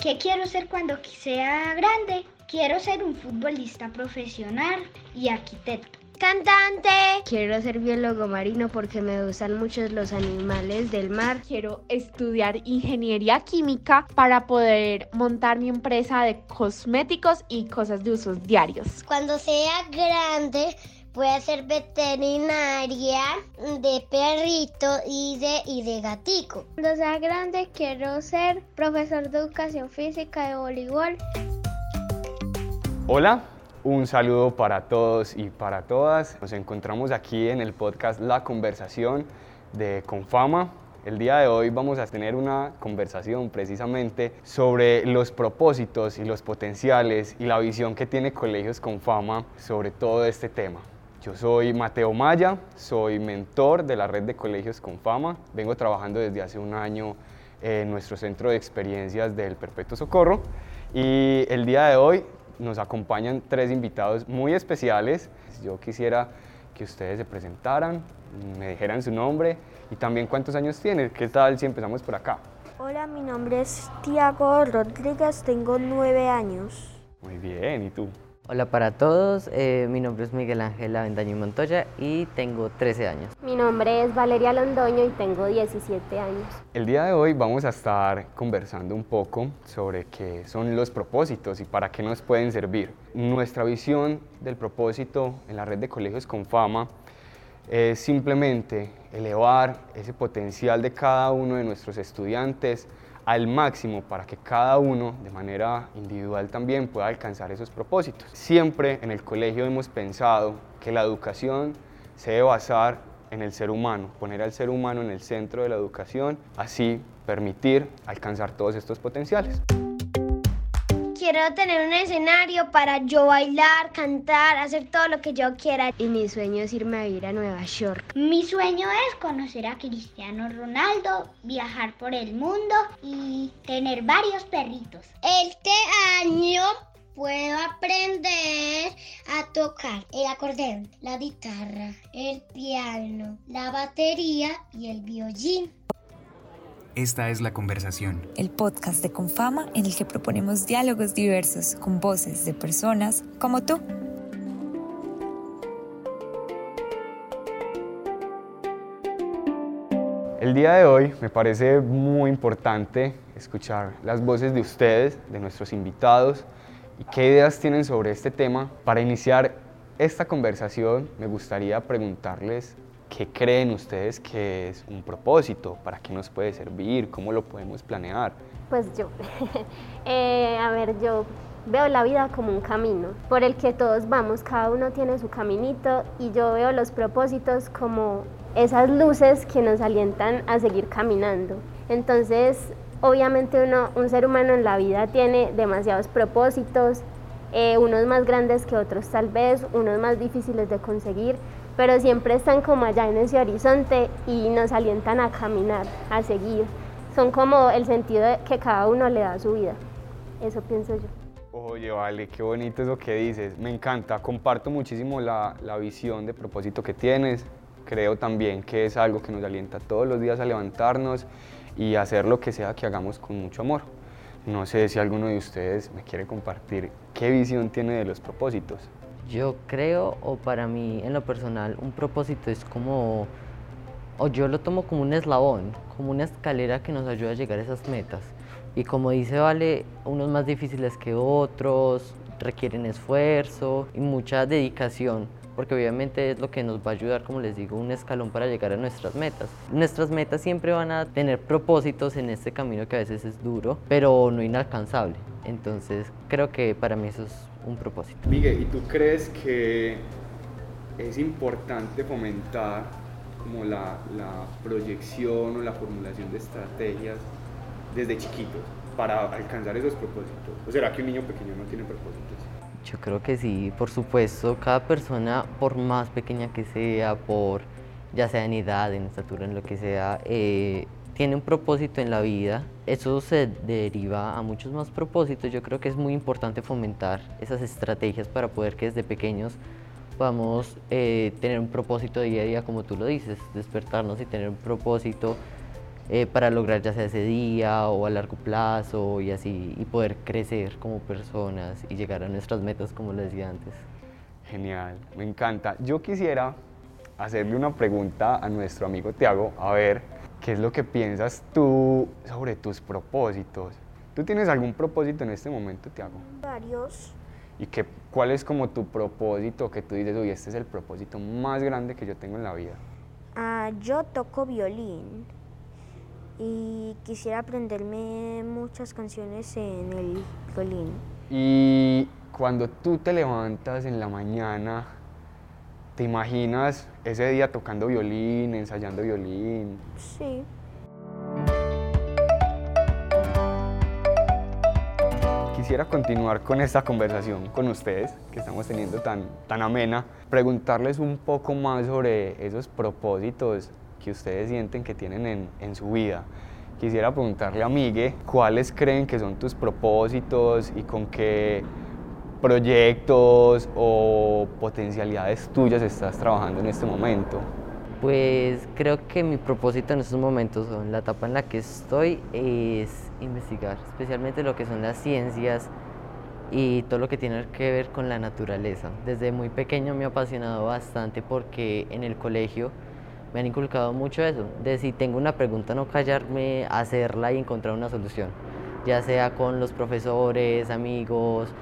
¿Qué quiero ser cuando sea grande? Quiero ser un futbolista profesional y arquitecto. Cantante. Quiero ser biólogo marino porque me gustan mucho los animales del mar. Quiero estudiar ingeniería química para poder montar mi empresa de cosméticos y cosas de usos diarios. Cuando sea grande, voy a ser veterinaria de perrito y de, y de gatico. Cuando sea grande, quiero ser profesor de educación física de voleibol. Hola, un saludo para todos y para todas. Nos encontramos aquí en el podcast La Conversación de Confama. El día de hoy vamos a tener una conversación precisamente sobre los propósitos y los potenciales y la visión que tiene Colegios Confama sobre todo este tema. Yo soy Mateo Maya, soy mentor de la red de Colegios Confama. Vengo trabajando desde hace un año en nuestro centro de experiencias del Perpetuo Socorro y el día de hoy nos acompañan tres invitados muy especiales. Yo quisiera que ustedes se presentaran, me dijeran su nombre y también cuántos años tienen. ¿Qué tal si empezamos por acá? Hola, mi nombre es Tiago Rodríguez, tengo nueve años. Muy bien, ¿y tú? Hola para todos, eh, mi nombre es Miguel Ángel Avendaño Montoya y tengo 13 años. Mi nombre es Valeria Londoño y tengo 17 años. El día de hoy vamos a estar conversando un poco sobre qué son los propósitos y para qué nos pueden servir. Nuestra visión del propósito en la red de colegios con fama es simplemente elevar ese potencial de cada uno de nuestros estudiantes al máximo para que cada uno de manera individual también pueda alcanzar esos propósitos. Siempre en el colegio hemos pensado que la educación se debe basar en el ser humano, poner al ser humano en el centro de la educación, así permitir alcanzar todos estos potenciales. Quiero tener un escenario para yo bailar, cantar, hacer todo lo que yo quiera. Y mi sueño es irme a vivir a Nueva York. Mi sueño es conocer a Cristiano Ronaldo, viajar por el mundo y tener varios perritos. Este año puedo aprender a tocar el acordeón, la guitarra, el piano, la batería y el violín. Esta es La Conversación, el podcast de Confama en el que proponemos diálogos diversos con voces de personas como tú. El día de hoy me parece muy importante escuchar las voces de ustedes, de nuestros invitados, y qué ideas tienen sobre este tema. Para iniciar esta conversación me gustaría preguntarles ¿Qué creen ustedes que es un propósito? ¿Para qué nos puede servir? ¿Cómo lo podemos planear? Pues yo, eh, a ver, yo veo la vida como un camino por el que todos vamos, cada uno tiene su caminito y yo veo los propósitos como esas luces que nos alientan a seguir caminando. Entonces, obviamente uno, un ser humano en la vida tiene demasiados propósitos, eh, unos más grandes que otros tal vez, unos más difíciles de conseguir, pero siempre están como allá en ese horizonte y nos alientan a caminar, a seguir. Son como el sentido que cada uno le da a su vida. Eso pienso yo. Oye, vale, qué bonito eso que dices. Me encanta, comparto muchísimo la, la visión de propósito que tienes. Creo también que es algo que nos alienta todos los días a levantarnos y hacer lo que sea que hagamos con mucho amor. No sé si alguno de ustedes me quiere compartir qué visión tiene de los propósitos. Yo creo, o para mí en lo personal, un propósito es como, o yo lo tomo como un eslabón, como una escalera que nos ayuda a llegar a esas metas. Y como dice Vale, unos más difíciles que otros, requieren esfuerzo y mucha dedicación, porque obviamente es lo que nos va a ayudar, como les digo, un escalón para llegar a nuestras metas. Nuestras metas siempre van a tener propósitos en este camino que a veces es duro, pero no inalcanzable. Entonces creo que para mí eso es un propósito. Miguel, ¿y tú crees que es importante fomentar como la, la proyección o la formulación de estrategias desde chiquitos para alcanzar esos propósitos? ¿O será que un niño pequeño no tiene propósitos? Yo creo que sí, por supuesto, cada persona, por más pequeña que sea, por ya sea en edad, en estatura, en lo que sea, eh, tiene un propósito en la vida, eso se deriva a muchos más propósitos. Yo creo que es muy importante fomentar esas estrategias para poder que desde pequeños podamos eh, tener un propósito día a día, como tú lo dices, despertarnos y tener un propósito eh, para lograr ya sea ese día o a largo plazo y así, y poder crecer como personas y llegar a nuestras metas, como lo decía antes. Genial, me encanta. Yo quisiera hacerle una pregunta a nuestro amigo Tiago, a ver qué es lo que piensas tú sobre tus propósitos. ¿Tú tienes algún propósito en este momento, Tiago? Varios. ¿Y qué, cuál es como tu propósito que tú dices, oye, este es el propósito más grande que yo tengo en la vida? Ah, yo toco violín y quisiera aprenderme muchas canciones en el violín. Y cuando tú te levantas en la mañana, ¿te imaginas ese día tocando violín, ensayando violín? Sí. Quisiera continuar con esta conversación con ustedes, que estamos teniendo tan, tan amena, preguntarles un poco más sobre esos propósitos que ustedes sienten que tienen en, en su vida. Quisiera preguntarle a Migue cuáles creen que son tus propósitos y con qué proyectos o potencialidades tuyas estás trabajando en este momento. Pues creo que mi propósito en estos momentos, o en la etapa en la que estoy, es investigar, especialmente lo que son las ciencias y todo lo que tiene que ver con la naturaleza. Desde muy pequeño me ha apasionado bastante porque en el colegio me han inculcado mucho eso, de si tengo una pregunta no callarme, hacerla y encontrar una solución, ya sea con los profesores, amigos,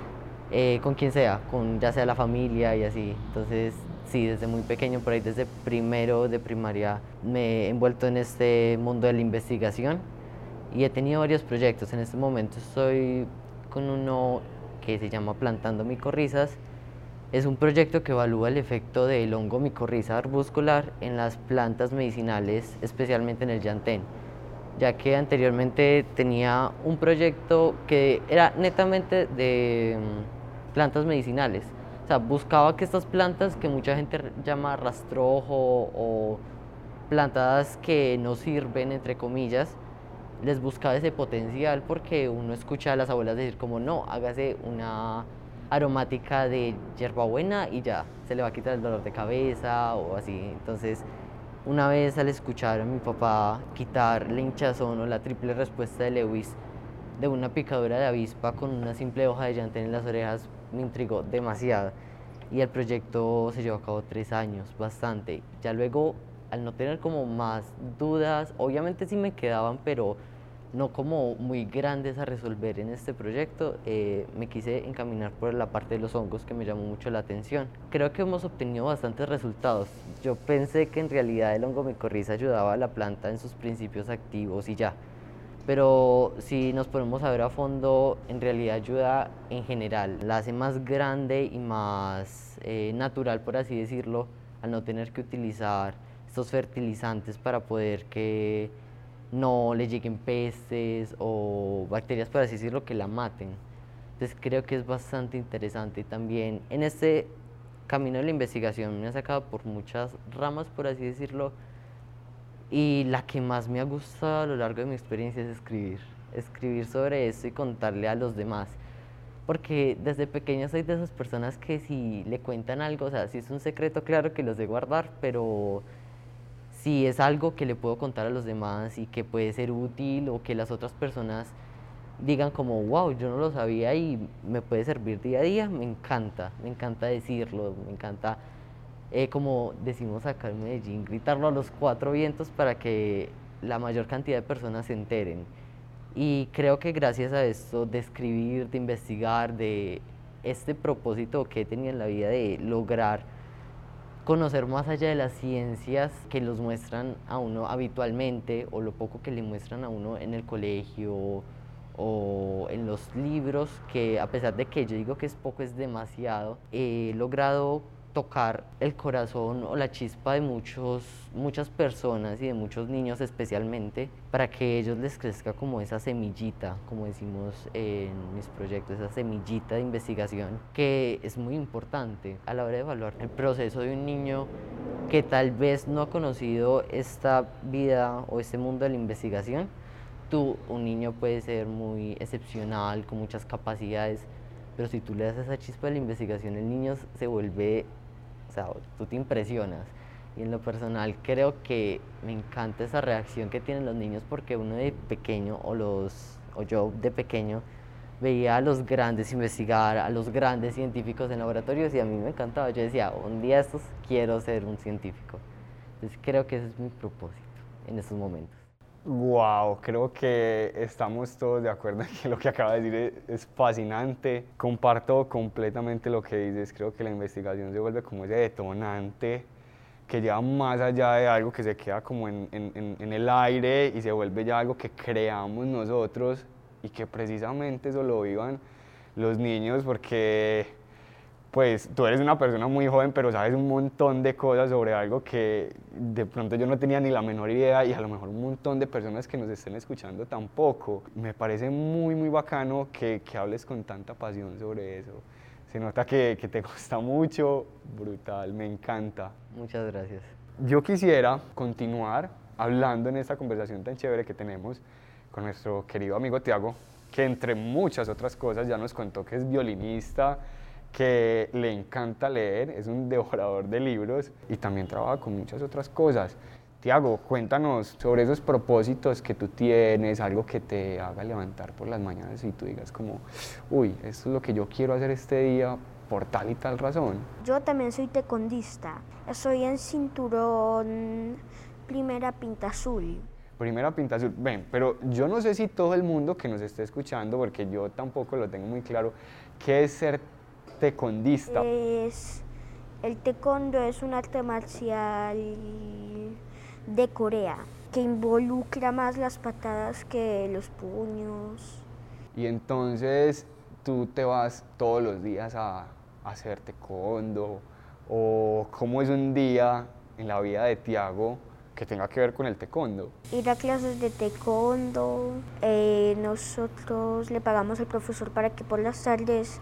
eh, con quien sea, con ya sea la familia y así. Entonces, sí, desde muy pequeño, por ahí desde primero de primaria, me he envuelto en este mundo de la investigación y he tenido varios proyectos. En este momento estoy con uno que se llama Plantando Micorrizas. Es un proyecto que evalúa el efecto del hongo micorriza arbuscular en las plantas medicinales, especialmente en el llantén, ya que anteriormente tenía un proyecto que era netamente de plantas medicinales. O sea, buscaba que estas plantas que mucha gente llama rastrojo o plantas que no sirven, entre comillas, les buscaba ese potencial porque uno escucha a las abuelas decir como no, hágase una aromática de hierbabuena y ya, se le va a quitar el dolor de cabeza o así. Entonces, una vez al escuchar a mi papá quitar la hinchazón o la triple respuesta de Lewis de una picadura de avispa con una simple hoja de llantén en las orejas, me intrigó demasiado. Y el proyecto se llevó a cabo tres años, bastante. Ya luego, al no tener como más dudas, obviamente sí me quedaban, pero no como muy grandes a resolver en este proyecto, eh, me quise encaminar por la parte de los hongos que me llamó mucho la atención. Creo que hemos obtenido bastantes resultados. Yo pensé que en realidad el hongo micorriza ayudaba a la planta en sus principios activos y ya. Pero si nos ponemos a ver a fondo, en realidad ayuda en general. La hace más grande y más eh, natural, por así decirlo, al no tener que utilizar estos fertilizantes para poder que no le lleguen pestes o bacterias, por así decirlo, que la maten. Entonces creo que es bastante interesante también en este camino de la investigación me ha sacado por muchas ramas, por así decirlo, y la que más me ha gustado a lo largo de mi experiencia es escribir, escribir sobre esto y contarle a los demás. Porque desde pequeña soy de esas personas que si le cuentan algo, o sea, si es un secreto, claro que los de guardar, pero si es algo que le puedo contar a los demás y que puede ser útil o que las otras personas digan como, wow, yo no lo sabía y me puede servir día a día, me encanta, me encanta decirlo, me encanta, eh, como decimos acá en Medellín, gritarlo a los cuatro vientos para que la mayor cantidad de personas se enteren. Y creo que gracias a esto de escribir, de investigar, de este propósito que tenía en la vida de lograr conocer más allá de las ciencias que los muestran a uno habitualmente o lo poco que le muestran a uno en el colegio o en los libros, que a pesar de que yo digo que es poco, es demasiado, he logrado tocar el corazón o la chispa de muchos, muchas personas y de muchos niños especialmente para que ellos les crezca como esa semillita, como decimos en mis proyectos, esa semillita de investigación que es muy importante a la hora de evaluar el proceso de un niño que tal vez no ha conocido esta vida o este mundo de la investigación. Tú, un niño puede ser muy excepcional, con muchas capacidades, pero si tú le das esa chispa de la investigación, el niño se vuelve, sea, tú te impresionas. Y en lo personal creo que me encanta esa reacción que tienen los niños porque uno de pequeño o los o yo de pequeño veía a los grandes investigar, a los grandes científicos en laboratorios y a mí me encantaba. Yo decía, un día estos quiero ser un científico. Entonces creo que ese es mi propósito en estos momentos. Wow, creo que estamos todos de acuerdo en que lo que acaba de decir es, fascinante. Comparto completamente lo que dices. Creo que la investigación se vuelve como ese detonante que lleva más allá de algo que se queda como en, en, en el aire y se vuelve ya algo que creamos nosotros y que precisamente eso lo vivan los niños porque pues tú eres una persona muy joven pero sabes un montón de cosas sobre algo que de pronto yo no tenía ni la menor idea y a lo mejor un montón de personas que nos estén escuchando tampoco. Me parece muy muy bacano que, que hables con tanta pasión sobre eso. Se nota que, que te gusta mucho, brutal, me encanta. Muchas gracias. Yo quisiera continuar hablando en esta conversación tan chévere que tenemos con nuestro querido amigo Tiago, que entre muchas otras cosas ya nos contó que es violinista, que le encanta leer, es un devorador de libros y también trabaja con muchas otras cosas. Tiago, cuéntanos sobre esos propósitos que tú tienes, algo que te haga levantar por las mañanas y tú digas como, uy, esto es lo que yo quiero hacer este día por tal y tal razón. Yo también soy tecondista, soy en cinturón primera pinta azul. Primera pinta azul. Ven, pero yo no sé si todo el mundo que nos esté escuchando, porque yo tampoco lo tengo muy claro, ¿qué es ser tecondista? Es, el taekwondo es un arte marcial de Corea que involucra más las patadas que los puños. Y entonces tú te vas todos los días a, a hacer taekwondo o cómo es un día en la vida de Tiago que tenga que ver con el taekwondo. Ir a clases de taekwondo, eh, nosotros le pagamos al profesor para que por las tardes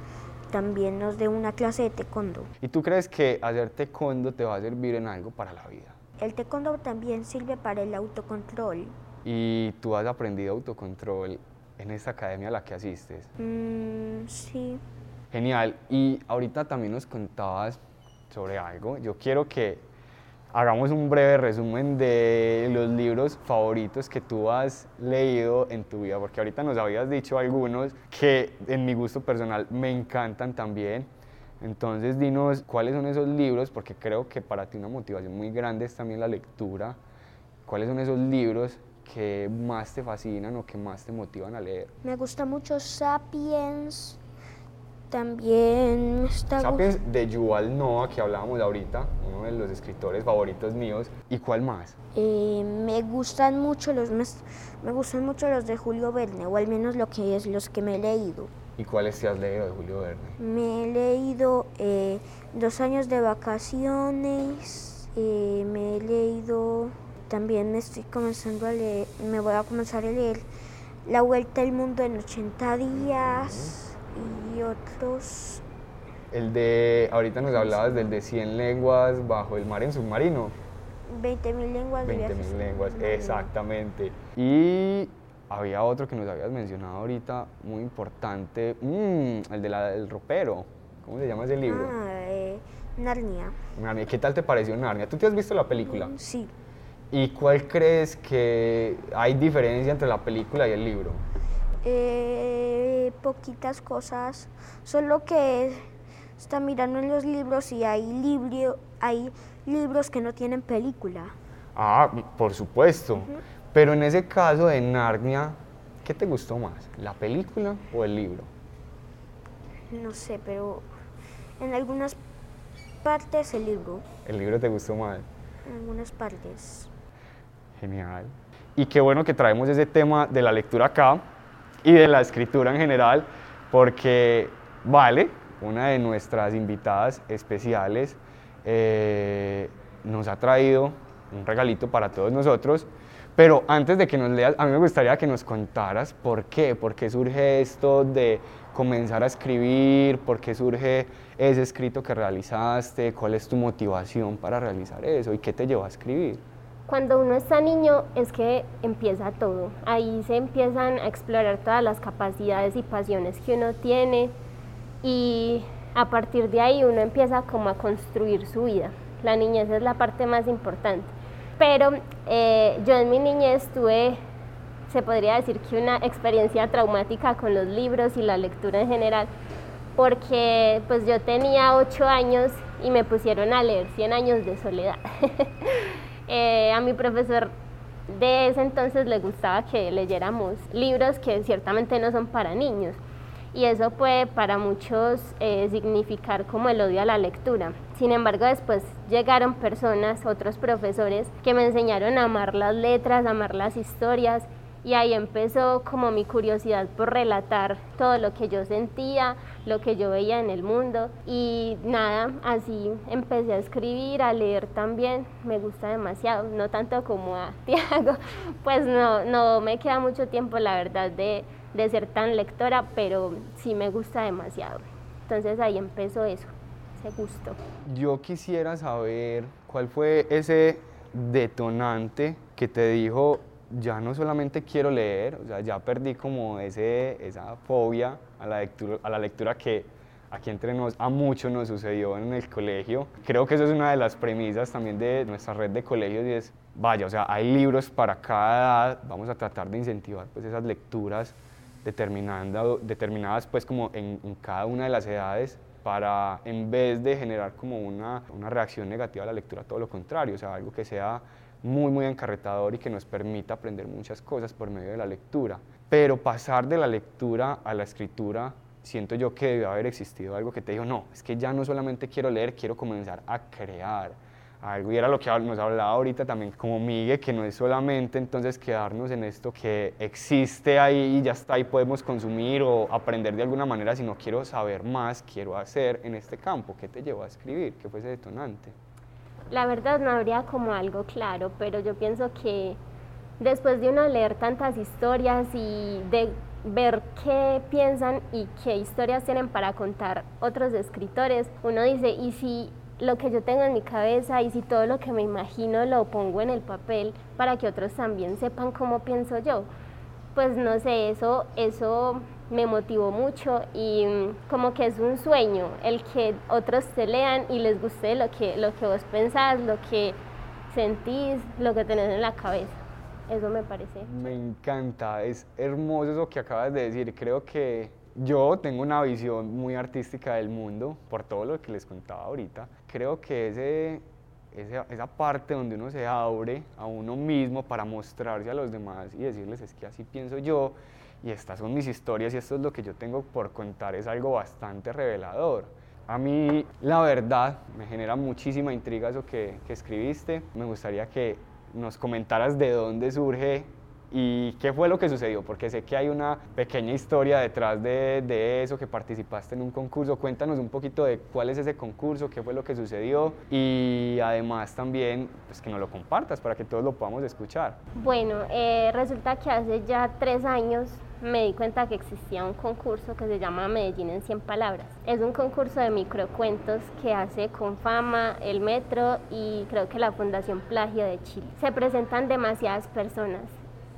también nos dé una clase de taekwondo. ¿Y tú crees que hacer taekwondo te va a servir en algo para la vida? El taekwondo también sirve para el autocontrol. ¿Y tú has aprendido autocontrol en esta academia a la que asistes? Mm, sí. Genial. Y ahorita también nos contabas sobre algo. Yo quiero que hagamos un breve resumen de los libros favoritos que tú has leído en tu vida, porque ahorita nos habías dicho algunos que en mi gusto personal me encantan también. Entonces dinos cuáles son esos libros, porque creo que para ti una motivación muy grande es también la lectura. ¿Cuáles son esos libros que más te fascinan o que más te motivan a leer? Me gusta mucho Sapiens, también me está Sapiens de Yuval Noah, que hablábamos ahorita, uno de los escritores favoritos míos. ¿Y cuál más? Eh, me gustan mucho los me gustan mucho los de Julio Verne, o al menos lo que es los que me he leído. ¿Y cuáles te has leído de Julio Verne? Me he leído eh, Dos años de vacaciones, eh, me he leído, también me estoy comenzando a leer, me voy a comenzar a leer La Vuelta al Mundo en 80 días y otros. El de, ahorita nos hablabas del de 100 lenguas bajo el mar en submarino. 20.000 lenguas. 20.000 lenguas, exactamente. Y había otro que nos habías mencionado ahorita, muy importante, mm, el de del ropero. ¿Cómo se llama ese libro? Ah, eh, Narnia. Narnia. ¿Qué tal te pareció Narnia? ¿Tú te has visto la película? Sí. ¿Y cuál crees que hay diferencia entre la película y el libro? Eh, poquitas cosas, solo que está mirando en los libros y hay, libro, hay libros que no tienen película. Ah, por supuesto. Pero en ese caso de Narnia, ¿qué te gustó más? ¿La película o el libro? No sé, pero en algunas partes el libro. ¿El libro te gustó más? En algunas partes. Genial. Y qué bueno que traemos ese tema de la lectura acá, y de la escritura en general, porque Vale, una de nuestras invitadas especiales, eh, nos ha traído un regalito para todos nosotros. Pero antes de que nos leas, a mí me gustaría que nos contaras por qué, por qué surge esto de comenzar a escribir, por qué surge ese escrito que realizaste, cuál es tu motivación para realizar eso y qué te llevó a escribir. Cuando uno está niño es que empieza todo. Ahí se empiezan a explorar todas las capacidades y pasiones que uno tiene y a partir de ahí uno empieza como a construir su vida. la niñez es la parte más importante. Pero eh, yo en mi niñez tuve, se podría decir que una experiencia traumática con los libros y la lectura en general, porque pues yo tenía ocho años y me pusieron a leer 100 años de soledad. Eh, a mi profesor de ese entonces le gustaba que leyéramos libros que ciertamente no son para niños y eso puede para muchos eh, significar como el odio a la lectura. Sin embargo, después llegaron personas, otros profesores, que me enseñaron a amar las letras, a amar las historias y ahí empezó como mi curiosidad por relatar todo lo que yo sentía, lo que yo veía en el mundo y nada, así empecé a escribir, a leer también, me gusta demasiado, no tanto como a Tiago, pues no, no me queda mucho tiempo la verdad de, de ser tan lectora, pero sí me gusta demasiado. Entonces ahí empezó eso, ese gusto. Yo quisiera saber cuál fue ese detonante que te dijo ya no solamente quiero leer, o sea, ya perdí como ese, esa fobia a la, lectura, a la lectura que aquí entre nos, a muchos nos sucedió en el colegio. Creo que eso es una de las premisas también de nuestra red de colegios y es, vaya, o sea, hay libros para cada edad, vamos a tratar de incentivar pues esas lecturas determinando, determinadas pues como en, en cada una de las edades para en vez de generar como una, una reacción negativa a la lectura, todo lo contrario, o sea, algo que sea muy, muy encarretador y que nos permita aprender muchas cosas por medio de la lectura. Pero pasar de la lectura a la escritura, siento yo que debe haber existido algo que te dijo, no, es que ya no solamente quiero leer, quiero comenzar a crear algo. Y era lo que nos hablaba ahorita también como Miguel, que no es solamente entonces quedarnos en esto que existe ahí y ya está y podemos consumir o aprender de alguna manera, sino quiero saber más, quiero hacer en este campo. ¿Qué te llevó a escribir? ¿Qué fue ese detonante? La verdad no habría como algo claro, pero yo pienso que después de uno leer tantas historias y de ver qué piensan y qué historias tienen para contar otros escritores, uno dice, ¿y si lo que yo tengo en mi cabeza y si todo lo que me imagino lo pongo en el papel para que otros también sepan cómo pienso yo? Pues no sé, eso, eso me motivó mucho y mm, como que es un sueño el que otros te lean y les guste lo que, lo que vos pensás, lo que sentís, lo que tenés en la cabeza. Eso me parece. Me encanta, es hermoso eso que acabas de decir. Creo que yo tengo una visión muy artística del mundo, por todo lo que les contaba ahorita. Creo que ese, esa, esa parte donde uno se abre a uno mismo para mostrarse a los demás y decirles es que así pienso yo, y estas son mis historias y esto es lo que yo tengo por contar, es algo bastante revelador. A mí, la verdad, me genera muchísima intriga eso que, que escribiste. Me gustaría que nos comentaras de dónde surge y qué fue lo que sucedió, porque sé que hay una pequeña historia detrás de, de, eso, que participaste en un concurso. Cuéntanos un poquito de cuál es ese concurso, qué fue lo que sucedió y además también pues, que nos lo compartas para que todos lo podamos escuchar. Bueno, eh, resulta que hace ya tres años me di cuenta que existía un concurso que se llama Medellín en 100 palabras. Es un concurso de microcuentos que hace Confama, el Metro y creo que la Fundación Plagio de Chile. Se presentan demasiadas personas.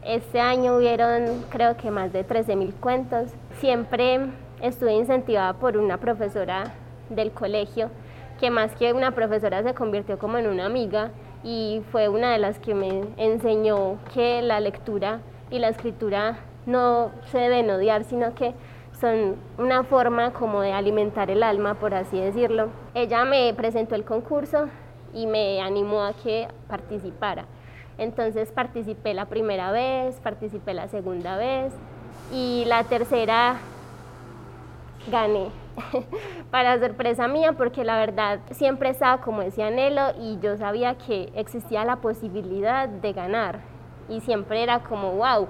Este año hubieron creo que más de 13.000 cuentos. Siempre estuve incentivada por una profesora del colegio que más que una profesora se convirtió como en una amiga y fue una de las que me enseñó que la lectura y la escritura no se deben odiar, sino que son una forma como de alimentar el alma, por así decirlo. Ella me presentó el concurso y me animó a que participara. Entonces participé la primera vez, participé la segunda vez y la tercera gané. Para sorpresa mía, porque la verdad siempre estaba como ese anhelo y yo sabía que existía la posibilidad de ganar. Y siempre era como, wow,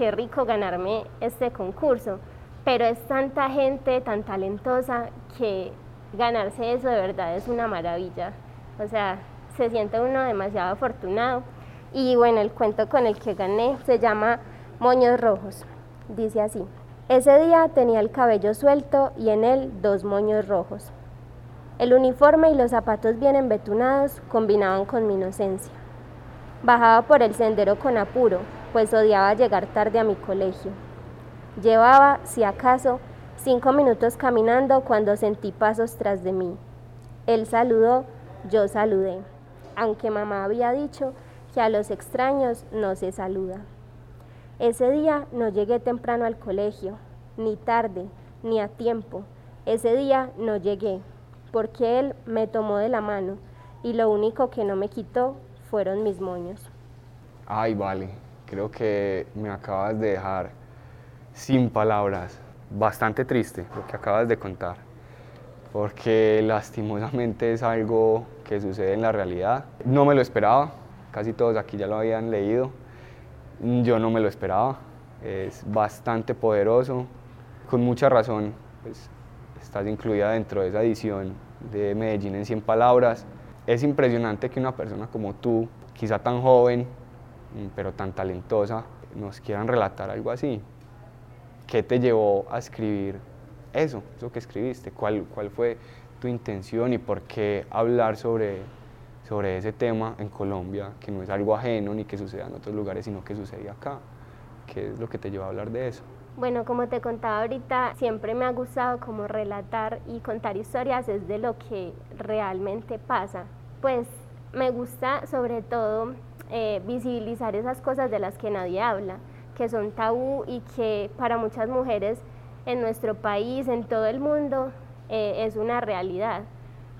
qué rico ganarme este concurso, pero es tanta gente tan talentosa que ganarse eso de verdad es una maravilla. O sea, se siente uno demasiado afortunado. Y bueno, el cuento con el que gané se llama Moños Rojos. Dice así, ese día tenía el cabello suelto y en él dos moños rojos. El uniforme y los zapatos bien embetunados combinaban con mi inocencia. Bajaba por el sendero con apuro, pues odiaba llegar tarde a mi colegio. Llevaba, si acaso, cinco minutos caminando cuando sentí pasos tras de mí. Él saludó, yo saludé. aunque mamá había dicho que a los extraños no se saluda. Ese día no llegué temprano al colegio, ni tarde, ni a tiempo. Ese día no llegué, porque él me tomó de la mano y lo único que no me quitó fueron mis moños. Ay, vale, creo que me acabas de dejar sin palabras. Bastante triste lo que acabas de contar, porque lastimosamente es algo que sucede en la realidad. No me lo esperaba, casi todos aquí ya lo habían leído, yo no me lo esperaba, es bastante poderoso, con mucha razón, pues, estás incluida dentro de esa edición de Medellín en 100 palabras. Es impresionante que una persona como tú, quizá tan joven, pero tan talentosa, nos quieran relatar algo así. ¿Qué te llevó a escribir eso, eso que escribiste? ¿Cuál, cuál fue tu intención y por qué hablar sobre, sobre ese tema en Colombia, que no es algo ajeno ni que suceda en otros lugares, sino que sucede acá? ¿Qué es lo que te llevó a hablar de eso? Bueno, como te contaba ahorita, siempre me ha gustado como relatar y contar historias es de lo que realmente pasa. Pues me gusta sobre todo eh, visibilizar esas cosas de las que nadie habla, que son tabú y que para muchas mujeres en nuestro país, en todo el mundo, eh, es una realidad,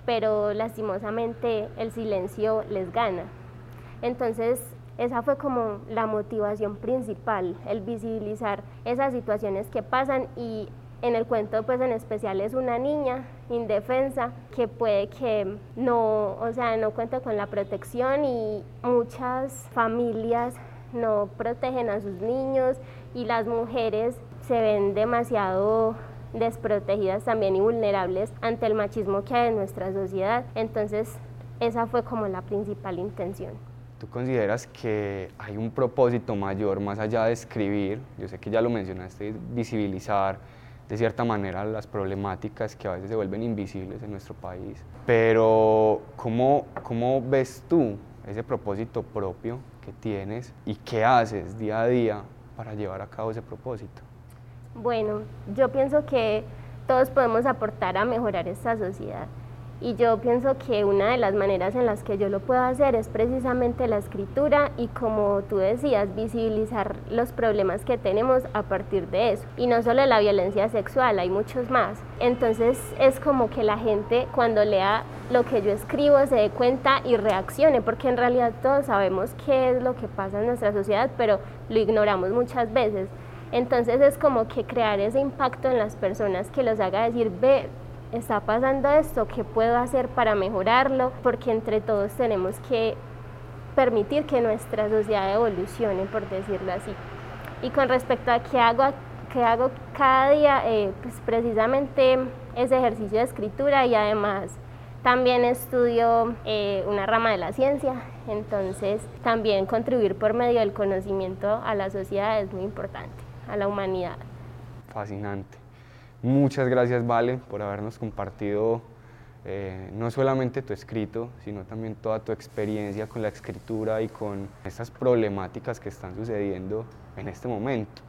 pero lastimosamente el silencio les gana. Entonces esa fue como la motivación principal, el visibilizar esas situaciones que pasan y en el cuento pues en especial es una niña indefensa que puede que no, o sea, no cuente con la protección y muchas familias no protegen a sus niños y las mujeres se ven demasiado desprotegidas también y vulnerables ante el machismo que hay en nuestra sociedad. Entonces, esa fue como la principal intención. ¿Tú consideras que hay un propósito mayor más allá de escribir? Yo sé que ya lo mencionaste, visibilizar de cierta manera las problemáticas que a veces se vuelven invisibles en nuestro país. Pero ¿cómo, cómo ves tú ese propósito propio que tienes y qué haces día a día para llevar a cabo ese propósito? Bueno, yo pienso que todos podemos aportar a mejorar esta sociedad. Y yo pienso que una de las maneras en las que yo lo puedo hacer es precisamente la escritura y como tú decías, visibilizar los problemas que tenemos a partir de eso. Y no solo la violencia sexual, hay muchos más. Entonces es como que la gente cuando lea lo que yo escribo se dé cuenta y reaccione, porque en realidad todos sabemos qué es lo que pasa en nuestra sociedad, pero lo ignoramos muchas veces. Entonces es como que crear ese impacto en las personas que los haga decir, ve, está pasando esto, qué puedo hacer para mejorarlo, porque entre todos tenemos que permitir que nuestra sociedad evolucione, por decirlo así. Y con respecto a qué hago, qué hago cada día, eh, pues precisamente ese ejercicio de escritura y además también estudio eh, una rama de la ciencia, entonces también contribuir por medio del conocimiento a la sociedad es muy importante, a la humanidad. Fascinante. Muchas gracias, Vale, por habernos compartido eh, no solamente tu escrito, sino también toda tu experiencia con la escritura y con estas problemáticas que están sucediendo en este momento.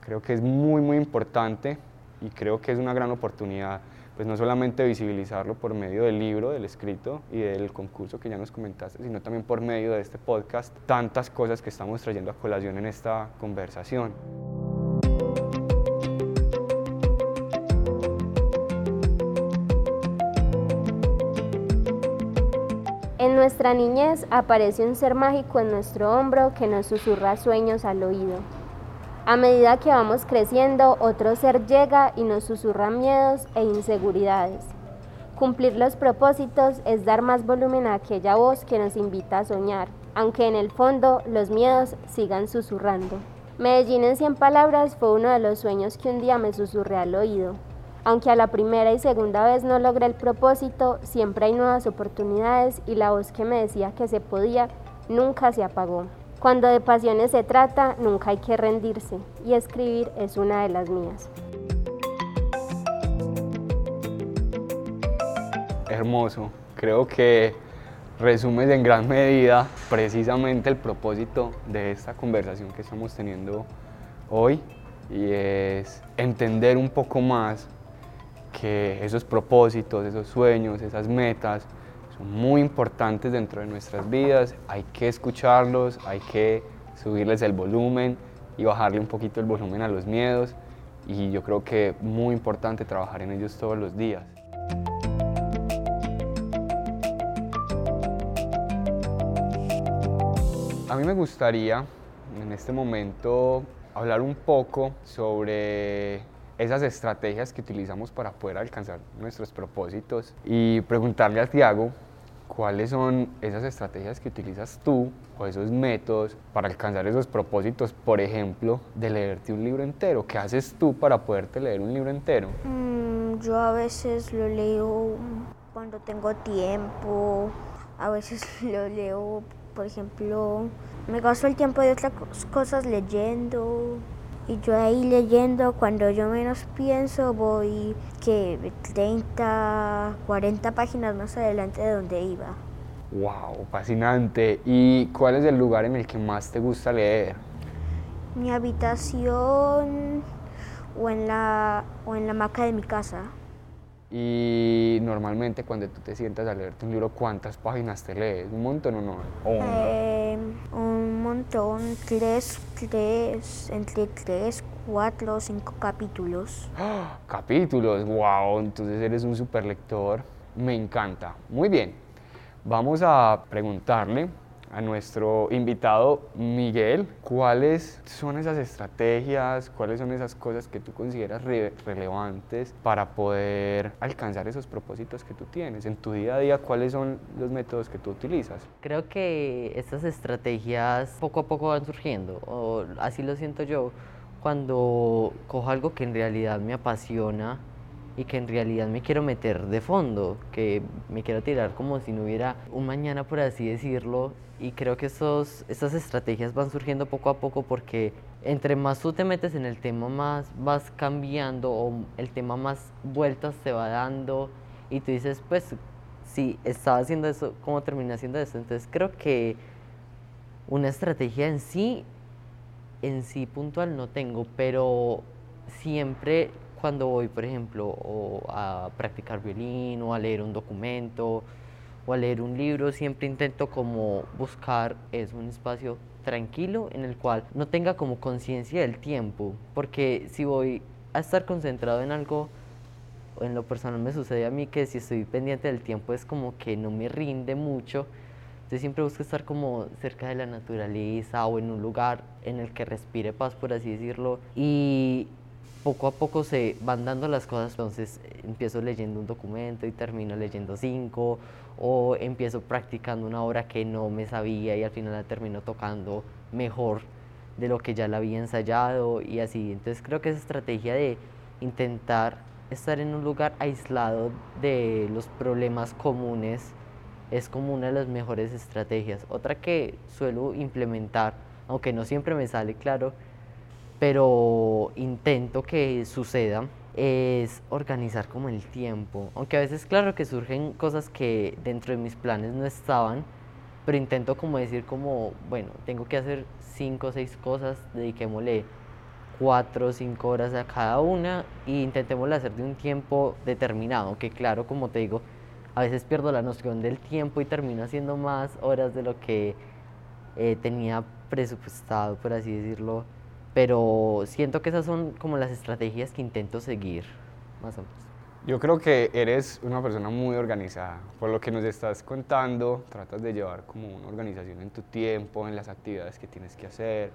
Creo que es muy, muy importante y creo que es una gran oportunidad, pues no solamente visibilizarlo por medio del libro, del escrito y del concurso que ya nos comentaste, sino también por medio de este podcast, tantas cosas que estamos trayendo a colación en esta conversación. Nuestra niñez aparece un ser mágico en nuestro hombro que nos susurra sueños al oído. A medida que vamos creciendo, otro ser llega y nos susurra miedos e inseguridades. Cumplir los propósitos es dar más volumen a aquella voz que nos invita a soñar, aunque en el fondo los miedos sigan susurrando. Medellín en 100 palabras fue uno de los sueños que un día me susurré al oído. Aunque a la primera y segunda vez no logré el propósito, siempre hay nuevas oportunidades y la voz que me decía que se podía nunca se apagó. Cuando de pasiones se trata, nunca hay que rendirse y escribir es una de las mías. Hermoso, creo que resumes en gran medida precisamente el propósito de esta conversación que estamos teniendo hoy y es entender un poco más que esos propósitos, esos sueños, esas metas son muy importantes dentro de nuestras vidas, hay que escucharlos, hay que subirles el volumen y bajarle un poquito el volumen a los miedos y yo creo que muy importante trabajar en ellos todos los días. A mí me gustaría en este momento hablar un poco sobre esas estrategias que utilizamos para poder alcanzar nuestros propósitos y preguntarle a Tiago cuáles son esas estrategias que utilizas tú o esos métodos para alcanzar esos propósitos, por ejemplo, de leerte un libro entero. ¿Qué haces tú para poderte leer un libro entero? Mm, yo a veces lo leo cuando tengo tiempo, a veces lo leo, por ejemplo, me gasto el tiempo de otras cosas leyendo, y yo ahí leyendo, cuando yo menos pienso, voy que 30, 40 páginas más adelante de donde iba. ¡Wow! Fascinante. ¿Y cuál es el lugar en el que más te gusta leer? Mi habitación o en la, o en la hamaca de mi casa. Y normalmente cuando tú te sientas a leerte un libro, ¿cuántas páginas te lees? ¿Un montón o no? Eh, un montón, tres, tres, entre tres, cuatro, cinco capítulos. ¡Ah! Capítulos, wow, entonces eres un super lector. Me encanta. Muy bien, vamos a preguntarle a nuestro invitado Miguel, ¿cuáles son esas estrategias, cuáles son esas cosas que tú consideras relevantes para poder alcanzar esos propósitos que tú tienes? En tu día a día, ¿cuáles son los métodos que tú utilizas? Creo que estas estrategias poco a poco van surgiendo, así lo siento yo, cuando cojo algo que en realidad me apasiona y que en realidad me quiero meter de fondo, que me quiero tirar como si no hubiera un mañana, por así decirlo. Y creo que estos, estas estrategias van surgiendo poco a poco porque entre más tú te metes en el tema, más vas cambiando o el tema más vueltas te va dando y tú dices, pues, si estaba haciendo eso, ¿cómo terminé haciendo eso? Entonces creo que una estrategia en sí, en sí puntual no tengo, pero siempre cuando voy, por ejemplo, a practicar violín o a leer un documento o a leer un libro, siempre intento como buscar es un espacio tranquilo en el cual no tenga como conciencia del tiempo, porque si voy a estar concentrado en algo, en lo personal me sucede a mí que si estoy pendiente del tiempo es como que no me rinde mucho, entonces siempre busco estar como cerca de la naturaleza o en un lugar en el que respire paz, por así decirlo, y poco a poco se van dando las cosas, entonces empiezo leyendo un documento y termino leyendo cinco, o empiezo practicando una obra que no me sabía y al final la termino tocando mejor de lo que ya la había ensayado y así. Entonces creo que esa estrategia de intentar estar en un lugar aislado de los problemas comunes es como una de las mejores estrategias. Otra que suelo implementar, aunque no siempre me sale claro, pero intento que suceda es organizar como el tiempo. Aunque a veces claro que surgen cosas que dentro de mis planes no estaban, pero intento como decir como, bueno, tengo que hacer cinco o seis cosas, dediquémosle cuatro o cinco horas a cada una e intentémoslo hacer de un tiempo determinado, que claro, como te digo, a veces pierdo la noción del tiempo y termino haciendo más horas de lo que eh, tenía presupuestado, por así decirlo, pero siento que esas son como las estrategias que intento seguir, más o menos. Yo creo que eres una persona muy organizada. Por lo que nos estás contando, tratas de llevar como una organización en tu tiempo, en las actividades que tienes que hacer,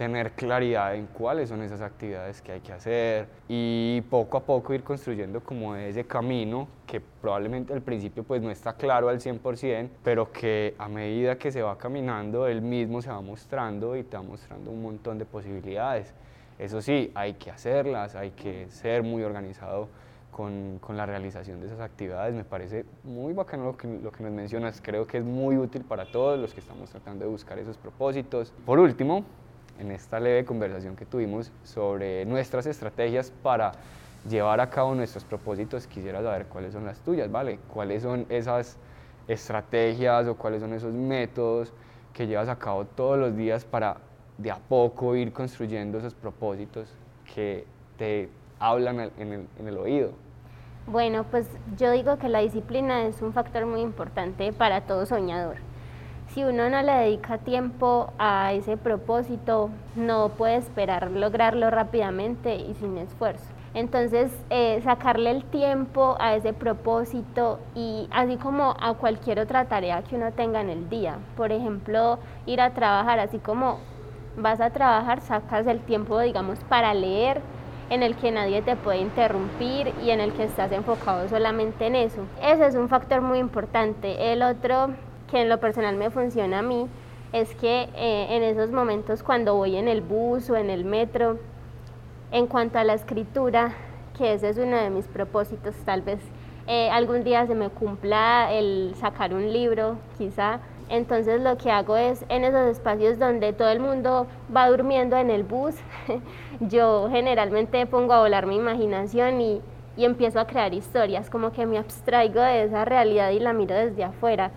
tener claridad en cuáles son esas actividades que hay que hacer y poco a poco ir construyendo como ese camino que probablemente al principio pues no está claro al 100%, pero que a medida que se va caminando él mismo se va mostrando y te va mostrando un montón de posibilidades. Eso sí, hay que hacerlas, hay que ser muy organizado con, con, la realización de esas actividades. Me parece muy bacano lo que, lo que nos mencionas, creo que es muy útil para todos los que estamos tratando de buscar esos propósitos. Por último, en esta leve conversación que tuvimos sobre nuestras estrategias para llevar a cabo nuestros propósitos, quisiera saber cuáles son las tuyas, ¿vale? ¿Cuáles son esas estrategias o cuáles son esos métodos que llevas a cabo todos los días para de a poco ir construyendo esos propósitos que te hablan en el, en el oído? Bueno, pues yo digo que la disciplina es un factor muy importante para todo soñador. Si uno no le dedica tiempo a ese propósito, no puede esperar lograrlo rápidamente y sin esfuerzo. Entonces, eh, sacarle el tiempo a ese propósito y así como a cualquier otra tarea que uno tenga en el día. Por ejemplo, ir a trabajar, así como vas a trabajar, sacas el tiempo, digamos, para leer, en el que nadie te puede interrumpir y en el que estás enfocado solamente en eso. Ese es un factor muy importante. El otro que en lo personal me funciona a mí es que eh, en esos momentos cuando voy en el bus o en el metro, en cuanto a la escritura, que ese es uno de mis propósitos, tal vez eh, algún día se me cumpla el sacar un libro, quizá, entonces lo que hago es en esos espacios donde todo el mundo va durmiendo en el bus, yo generalmente pongo a volar mi imaginación y, empiezo a crear historias, como que me abstraigo de esa realidad y la miro desde afuera,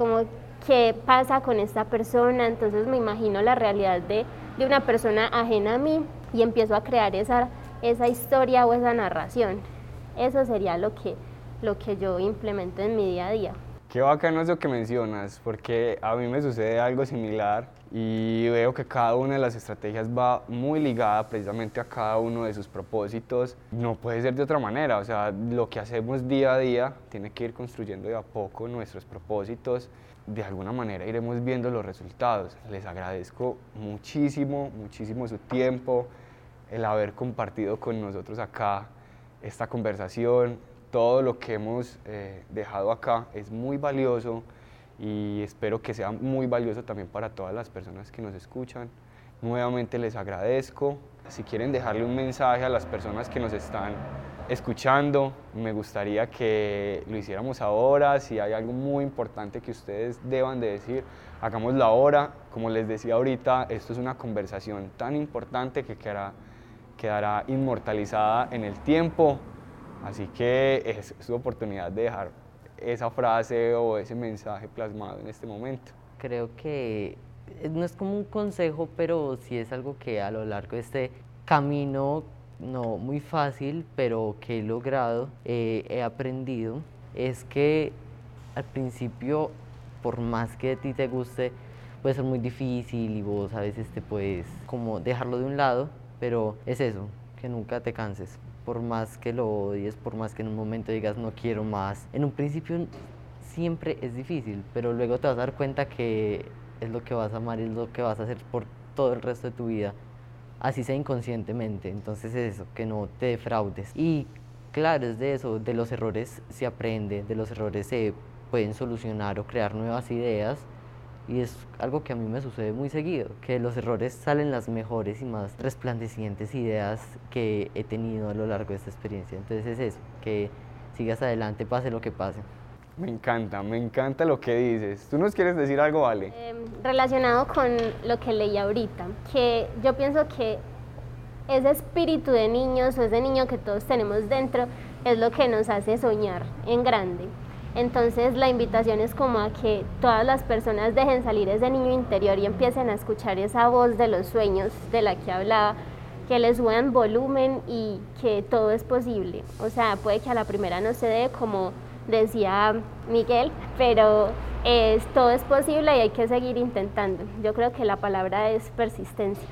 como qué pasa con esta persona, entonces me imagino la realidad de, de una persona ajena a mí y empiezo a crear esa, esa historia o esa narración. Eso sería lo que, lo que yo implemento en mi día a día. Qué bacano eso que mencionas, porque a mí me sucede algo similar y veo que cada una de las estrategias va muy ligada precisamente a cada uno de sus propósitos. No puede ser de otra manera, o sea, lo que hacemos día a día tiene que ir construyendo de a poco nuestros propósitos. De alguna manera iremos viendo los resultados. Les agradezco muchísimo, muchísimo su tiempo, el haber compartido con nosotros acá esta conversación, todo lo que hemos eh, dejado acá es muy valioso y espero que sea muy valioso también para todas las personas que nos escuchan. Nuevamente les agradezco. Si quieren dejarle un mensaje a las personas que nos están escuchando, me gustaría que lo hiciéramos ahora. Si hay algo muy importante que ustedes deban de decir, hagámoslo ahora. Como les decía ahorita, esto es una conversación tan importante que quedará, quedará inmortalizada en el tiempo. Así que es su oportunidad de dejar esa frase o ese mensaje plasmado en este momento. Creo que no es como un consejo, pero sí es algo que a lo largo de este camino, no muy fácil, pero que he logrado, eh, he aprendido, es que al principio, por más que a ti te guste, puede ser muy difícil y vos a veces te puedes como dejarlo de un lado, pero es eso, que nunca te canses por más que lo odies, por más que en un momento digas no quiero más. En un principio siempre es difícil, pero luego te vas a dar cuenta que es lo que vas a amar, es lo que vas a hacer por todo el resto de tu vida, así sea inconscientemente. Entonces es eso, que no te defraudes. Y claro, es de eso, de los errores se aprende, de los errores se pueden solucionar o crear nuevas ideas y es algo que a mí me sucede muy seguido, que de los errores salen las mejores y más resplandecientes ideas que he tenido a lo largo de esta experiencia. Entonces es eso, que sigas adelante, pase lo que pase. Me encanta, me encanta lo que dices. ¿Tú nos quieres decir algo, Ale? Em, relacionado con lo que leí ahorita, que yo pienso que ese espíritu de niños o ese niño que todos tenemos dentro es lo que nos hace soñar en grande. Entonces la invitación es como a que todas las personas dejen salir ese niño interior y empiecen a escuchar esa voz de los sueños de la que hablaba, que les suban volumen y que todo es posible. O sea, puede que a la primera no se dé como decía Miguel, pero es, todo es posible y hay que seguir intentando. Yo creo que la palabra es persistencia.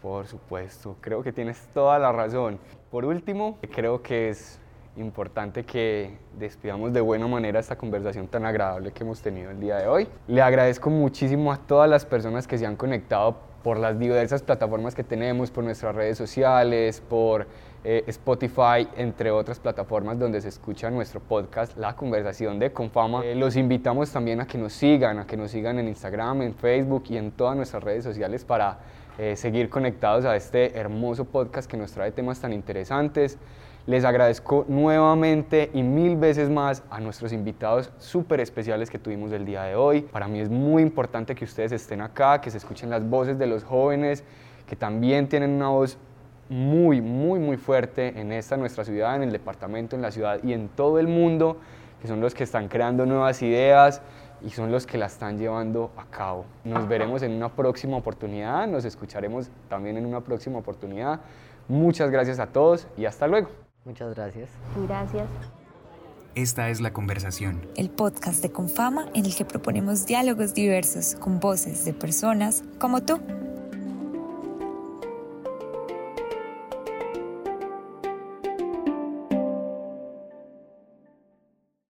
Por supuesto, creo que tienes toda la razón. Por último, creo que es importante que despidamos de buena manera esta conversación tan agradable que hemos tenido el día de hoy. Le agradezco muchísimo a todas las personas que se han conectado por las diversas plataformas que tenemos, por nuestras redes sociales, por eh, Spotify, entre otras plataformas donde se escucha nuestro podcast, La Conversación de Confama. Eh, los invitamos también a que nos sigan, a que nos sigan en Instagram, en Facebook y en todas nuestras redes sociales para eh, seguir conectados a este hermoso podcast que nos trae temas tan interesantes. Les agradezco nuevamente y mil veces más a nuestros invitados súper especiales que tuvimos el día de hoy. Para mí es muy importante que ustedes estén acá, que se escuchen las voces de los jóvenes, que también tienen una voz muy, muy, muy fuerte en esta nuestra ciudad, en el departamento, en la ciudad y en todo el mundo, que son los que están creando nuevas ideas y son los que la están llevando a cabo. Nos veremos en una próxima oportunidad, nos escucharemos también en una próxima oportunidad. Muchas gracias a todos y hasta luego. Muchas gracias. Gracias. Esta es La Conversación. El podcast de Confama en el que proponemos diálogos diversos con voces de personas como tú.